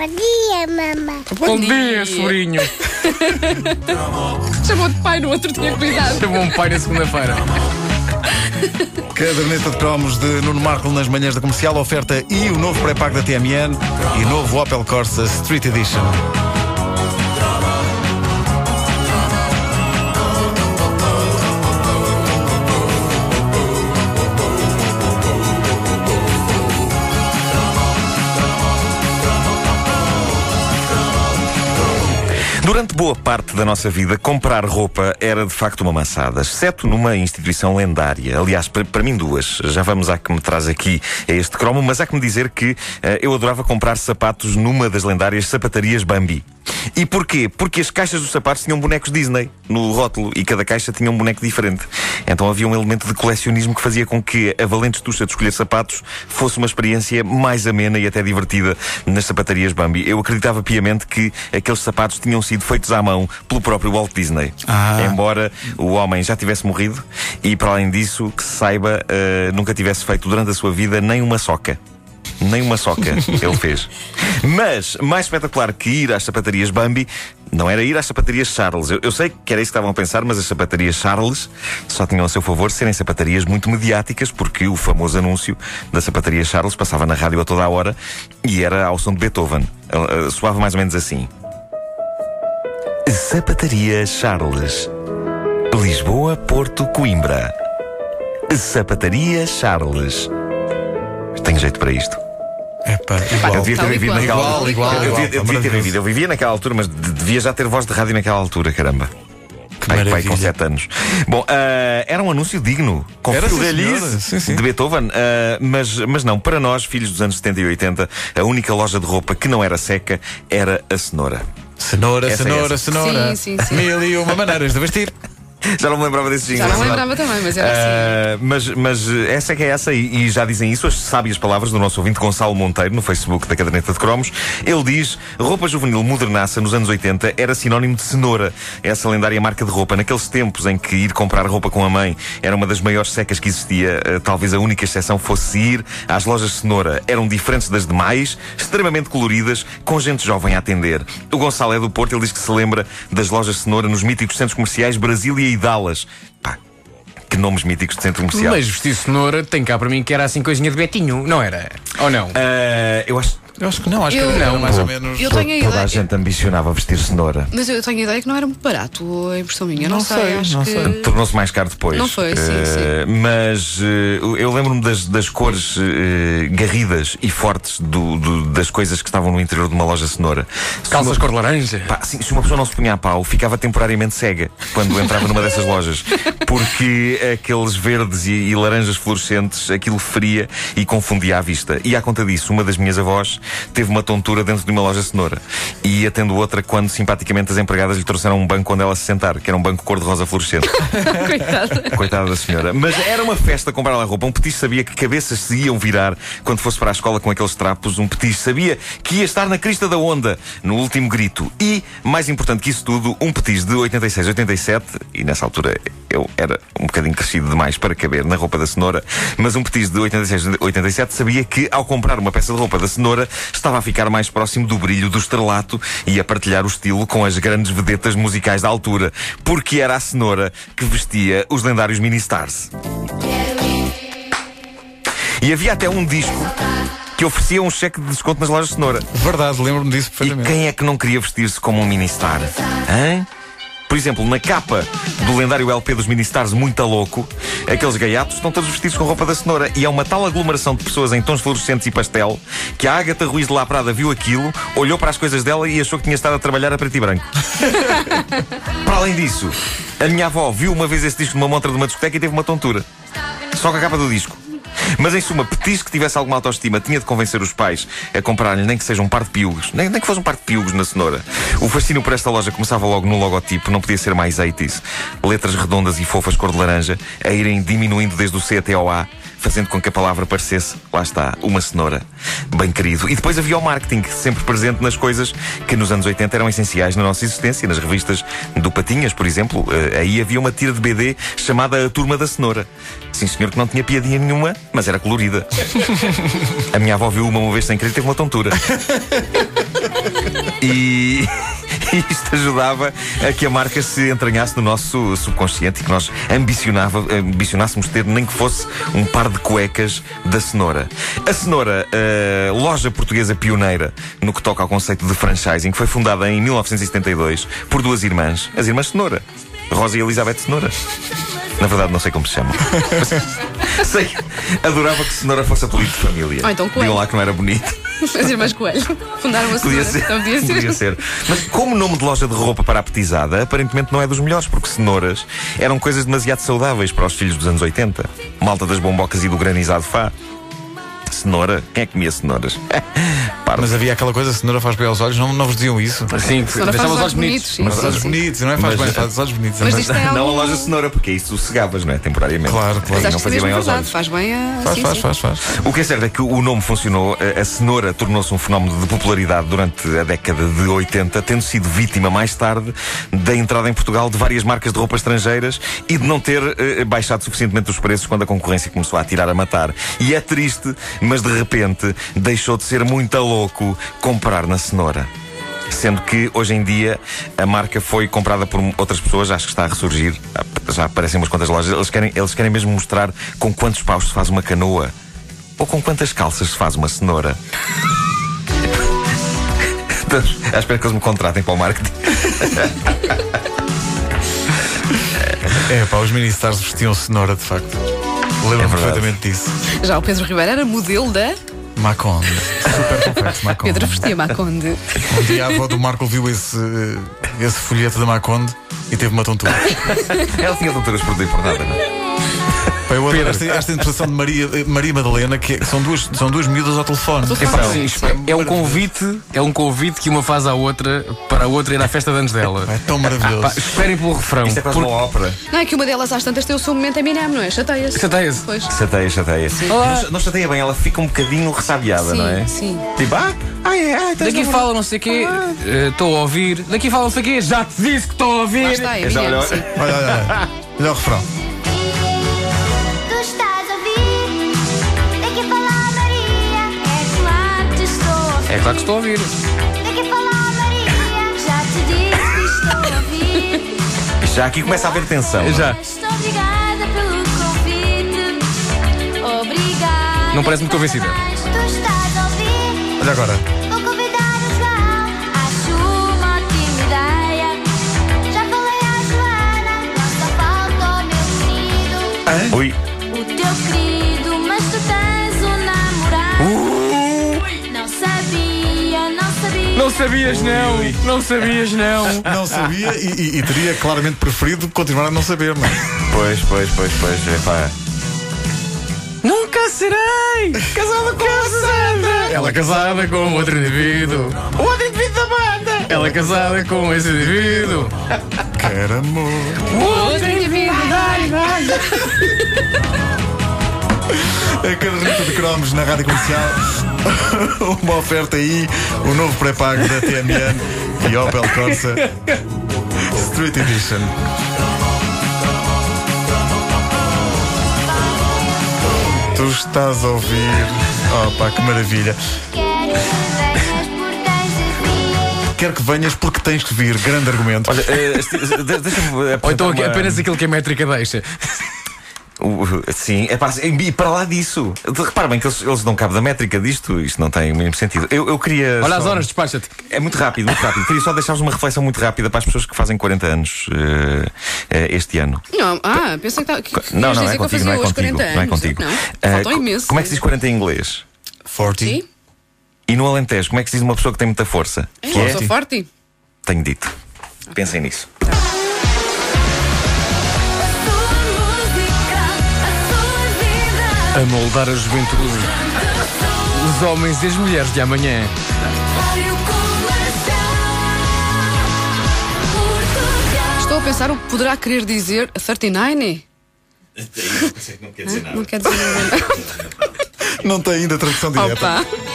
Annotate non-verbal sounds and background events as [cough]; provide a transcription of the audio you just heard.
Bom dia, mamãe. Bom, dia, sobrinho. Chamou-te pai no outro dia, cuidado. Chamou-me pai na segunda-feira. Caderneta de cromos de Nuno Marco nas manhãs da comercial, oferta e o novo pré-pago da TMN e novo Opel Corsa Street Edition. Durante boa parte da nossa vida, comprar roupa era de facto uma maçada, exceto numa instituição lendária. Aliás, para, mim, duas. Já vamos à que me traz aqui este cromo, mas há que me dizer que eh, eu adorava comprar sapatos numa das lendárias sapatarias Bambi. E porquê? Porque as caixas dos sapatos tinham bonecos Disney no rótulo e cada caixa tinha um boneco diferente. Então havia um elemento de colecionismo que fazia com que a valente estucha de escolher sapatos fosse uma experiência mais amena e até divertida nas sapatarias Bambi. Eu acreditava piamente que aqueles sapatos tinham sido feitos à mão pelo próprio Walt Disney. Ah. Embora o homem já tivesse morrido e, para além disso, que se saiba, eh, nunca tivesse feito durante a sua vida nem uma soca. Nem uma soca [laughs] ele fez. Mas, mais espetacular que ir às sapatarias Bambi, não era ir às sapatarias Charles. Eu, eu sei que era isso que estavam a pensar, mas as sapatarias Charles só tinham a seu favor serem sapatarias muito mediáticas, porque o famoso anúncio da sapataria Charles passava na rádio a toda a hora e era ao som de Beethoven. Uh, uh, Soava mais ou menos assim. Sapataria Charles. Lisboa, Porto, Coimbra. Sapataria Charles. Tenho jeito para isto. Epá, Eu devia ter vivido naquela Igual, altura. igual, eu devia, igual. eu devia ter vivido. Eu vivia naquela altura, mas de- devia já ter voz de rádio naquela altura, caramba. Que Pai, pai com maravilha. 7 anos. Bom, ah, era um anúncio digno, com Era, sim, de Beethoven, ah, mas, mas não, para nós, filhos dos anos 70 e 80, a única loja de roupa que não era seca era a cenoura. Cenoura, Essa é cenoura, essa. cenoura. Sim, sim, sim. Mil e uma maneiras de vestir. Já não me lembrava desse jingle. Já não verdade. lembrava também, mas era assim. Ah, mas, mas essa é que é essa, e, e já dizem isso as sábias palavras do nosso ouvinte Gonçalo Monteiro no Facebook da Caderneta de Cromos. Ele diz: roupa juvenil modernaça nos anos 80 era sinónimo de cenoura, essa lendária marca de roupa. Naqueles tempos em que ir comprar roupa com a mãe era uma das maiores secas que existia, eh, talvez a única exceção fosse ir às lojas cenoura. Eram diferentes das demais, extremamente coloridas, com gente jovem a atender. O Gonçalo é do Porto, ele diz que se lembra das lojas cenoura nos míticos centros comerciais Brasília e Dallas. Pá, que nomes míticos de centro comercial. Mas vestir cenoura tem cá para mim que era assim coisinha de Betinho, não era? Ou não? Ah, eu acho Eu acho que não, acho Eu- que era Não, mais ou menos. Eu tenho a toda a ideia. gente ambicionava vestir cenoura. Mas eu tenho a ideia que não era muito barato a impressão minha. Não, Não sei, sei, acho não que. sei. Tornou-se mais caro depois. Não foi, sim, Eh, Mas eh, eu lembro-me das, das cores eh, garridas e fortes do- do- das coisas que estavam no interior de uma loja cenoura. Calças uma- cor de laranja. Pá, sim, se uma pessoa não se punha a pau, ficava temporariamente cega quando entrava numa dessas [laughs] lojas. Porque aqueles verdes e, e laranjas fluorescentes, aquilo feria e confundia a vista. E à conta disso, uma das minhas avós teve uma tontura dentro de uma loja cenoura. E atendo outra quando simpaticamente as empregadas lhe trouxeram um banco onde ela se sentar, que era um banco cor-de-rosa fluorescente. [laughs] Coitada. Coitada da senhora. Mas era uma festa comprar lá roupa. Um petis sabia que cabeças se iam virar quando fosse para a escola com aqueles trapos. Um petis sabia que ia estar na crista da onda no último grito. E, mais importante que isso tudo, um petis de 86, 87, e nessa altura eu era um bocadinho crescido demais para caber na roupa da cenoura, mas um petis de 86, 87 sabia que, ao comprar uma peça de roupa da cenoura, estava a ficar mais próximo do brilho do estrelato e a partilhar o estilo com as grandes vedetas musicais da altura, porque era a cenoura que vestia os lendários mini-stars. E havia até um disco que oferecia um cheque de desconto nas lojas de cenoura. Verdade, lembro-me disso E perfeitamente. quem é que não queria vestir-se como um mini-star? Hã? Por exemplo, na capa do lendário LP dos mini-stars Muito a Louco, aqueles gaiatos estão todos vestidos com roupa da cenoura e é uma tal aglomeração de pessoas em tons fluorescentes e pastel que a Ágata Ruiz de La Prada viu aquilo, olhou para as coisas dela e achou que tinha estado a trabalhar a preto e branco. [laughs] para além disso, a minha avó viu uma vez esse disco numa montra de uma discoteca e teve uma tontura. Só com a capa do disco. Mas em suma, Petis que tivesse alguma autoestima tinha de convencer os pais a comprarem nem que seja um par de piugos, nem, nem que fosse um par de piugos na cenoura. O fascínio por esta loja começava logo no logotipo, não podia ser mais 80s. Letras redondas e fofas cor de laranja a irem diminuindo desde o C até ao A, fazendo com que a palavra parecesse, lá está, uma cenoura. Bem querido. E depois havia o marketing, sempre presente nas coisas que nos anos 80 eram essenciais na nossa existência, nas revistas do Patinhas, por exemplo. eh, aí havia uma tira de BD chamada A Turma da Cenoura. Sim, senhor, que não tinha piadinha nenhuma, mas era colorida. A minha avó viu uma uma vez sem querer e teve uma tontura. [laughs] E e [laughs] isto ajudava a que a marca se entranhasse no nosso subconsciente e que nós ambicionava, ambicionássemos ter nem que fosse um par de cuecas da cenoura. A cenoura, a loja portuguesa pioneira no que toca ao conceito de franchising, foi fundada em 1972 por duas irmãs, as irmãs Cenoura. Rosa e Elizabeth Cenoura. Na verdade, não sei como se chamam. [laughs] sei, adorava que Cenoura fosse apelido de família. Ou então. Digam lá que não era bonito. [laughs] As irmãs Coelho fundaram a Podia cenoura. ser. Podia ser. Podia ser. Mas como nome de loja de roupa para a petizada, aparentemente não é dos melhores, porque cenouras eram coisas demasiado saudáveis para os filhos dos anos 80. Malta das bombocas e do granizado fá. Cenoura? Quem é que comia cenouras? [laughs] Mas havia aquela coisa, cenoura faz bem aos olhos, não, não vos diziam isso? Sim, deixava faz os olhos olhos bonitos. Mas sim, olhos bonitos, não é? Faz Mas- bem, faz os olhos bonitos. Mas Mas- isto Não a algum- loja cenoura, porque isso sossegavas, não é? Temporariamente. Claro, claro. Mas não fazia é bem aos verdade. olhos. Faz bem a. Faz, sim, faz, sim. faz, faz. O que é certo é que o nome funcionou, a- a cenoura tornou-se um fenómeno de popularidade durante a década de 80, tendo sido vítima mais tarde da entrada em Portugal de várias marcas de roupa estrangeiras e de não ter eh, baixado suficientemente os preços quando a concorrência começou a tirar a matar. E é triste, mas de repente deixou de ser muito louco comprar na cenoura. Sendo que hoje em dia a marca foi comprada por outras pessoas, acho que está a ressurgir. Já aparecem umas quantas lojas. Eles querem, eles querem mesmo mostrar com quantos paus se faz uma canoa ou com quantas calças se faz uma cenoura. Estamos à espera que eles me contratem para o marketing. [laughs] É, pá, os mini-stars vestiam cenoura, de facto. Lembro-me É perfeitamente disso. Já o Pedro Ribeiro era modelo da. Maconde. Super complexo, Maconde. Pedro vestia Maconde. Um dia a avó do Marco viu esse, esse folheto da Maconde e teve uma tontura. [laughs] Ela tinha doutoras por e por nada, não é? Eu adoro esta, esta interpretação de Maria, Maria Madalena, que é- são, duas, são duas miúdas ao telefone. Epá, São. sim, isto é um convite, é um convite que uma faz à outra para a outra ir à festa de anos dela. É tão maravilhoso. Pá, esperem pelo refrão. Isto é quase uma ópera. Não é que uma delas às tantas tem o seu momento Eminem, não é? Chateia-se. Chateia-se. Chateia, chateia. Olá. Não, não chateia bem, ela fica um bocadinho ressabiada, Sim, não é? sim. Tipo, ah, ai, ai, tens Daqui uma- fala não sei o quê, eh, estou a ouvir. Daqui fala não sei o quê, já te disse que estou a Lá ouvir. está, sim. Olha, olha, olha. Olha o refrão. É claro que estou a ouvir. Daqui falar Maria. Já te disse que estou a ouvir. Já aqui começa a haver tensão. é? Já. Estou obrigada pelo convite. Obrigada. Não parece muito convencida. Mas Tu estás a ouvir? Olha agora. Vou convidar o João. Acho uma ótima ideia. Já falei à Joana. Não só falta o meu querido. Ui. Sabias não, não sabias não. [laughs] Não sabia e, e- e teria claramente preferido continuar a não saber, não é? Pois, pois, pois, pois. Epá. Nunca serei casada com a Sandra. Ela é casada com outro indivíduo. O outro indivíduo da banda. Ela é casada com esse indivíduo. Quer amor. Outro indivíduo. A caderneta de cromos na rádio comercial. [laughs] Uma oferta aí, o novo pré-pago da TMN e Opel Corsa Street Edition. Tu estás a ouvir. Oh pá, que maravilha. Quero que venhas porque tens de vir. Quer que vir. Grande argumento. Olha, eh, este- de- deixa-me. Ou então apresentar uma- apenas aquilo que a métrica deixa. Uh, sim, é para, e para lá disso. Repara bem que eles, eles dão cabo da métrica disto, isto não tem o mínimo sentido. Eu, eu queria. Olha as só- horas, despacha-te. É muito rápido, muito rápido. Queria só deixar-vos uma reflexão muito rápida para as pessoas que fazem 40 anos eh, eh, este ano. Não, ah, pensei que, tá- que, que Não, não é que eu contigo, não é contigo. 40 Não é contigo. Não, Eh, faltam co- imenso. Como é que se diz 40 em inglês? 40. Sim, E no Alentejo, como é que se diz uma pessoa que tem muita força? é, Que eu é? sou forte. Tenho dito. Pensem nisso. A moldar a juventude. Os homens e as mulheres de amanhã. Estou a pensar o que poderá querer dizer 39? Não quer dizer Não quer dizer nada. Não tem ainda tradução direta. Opa!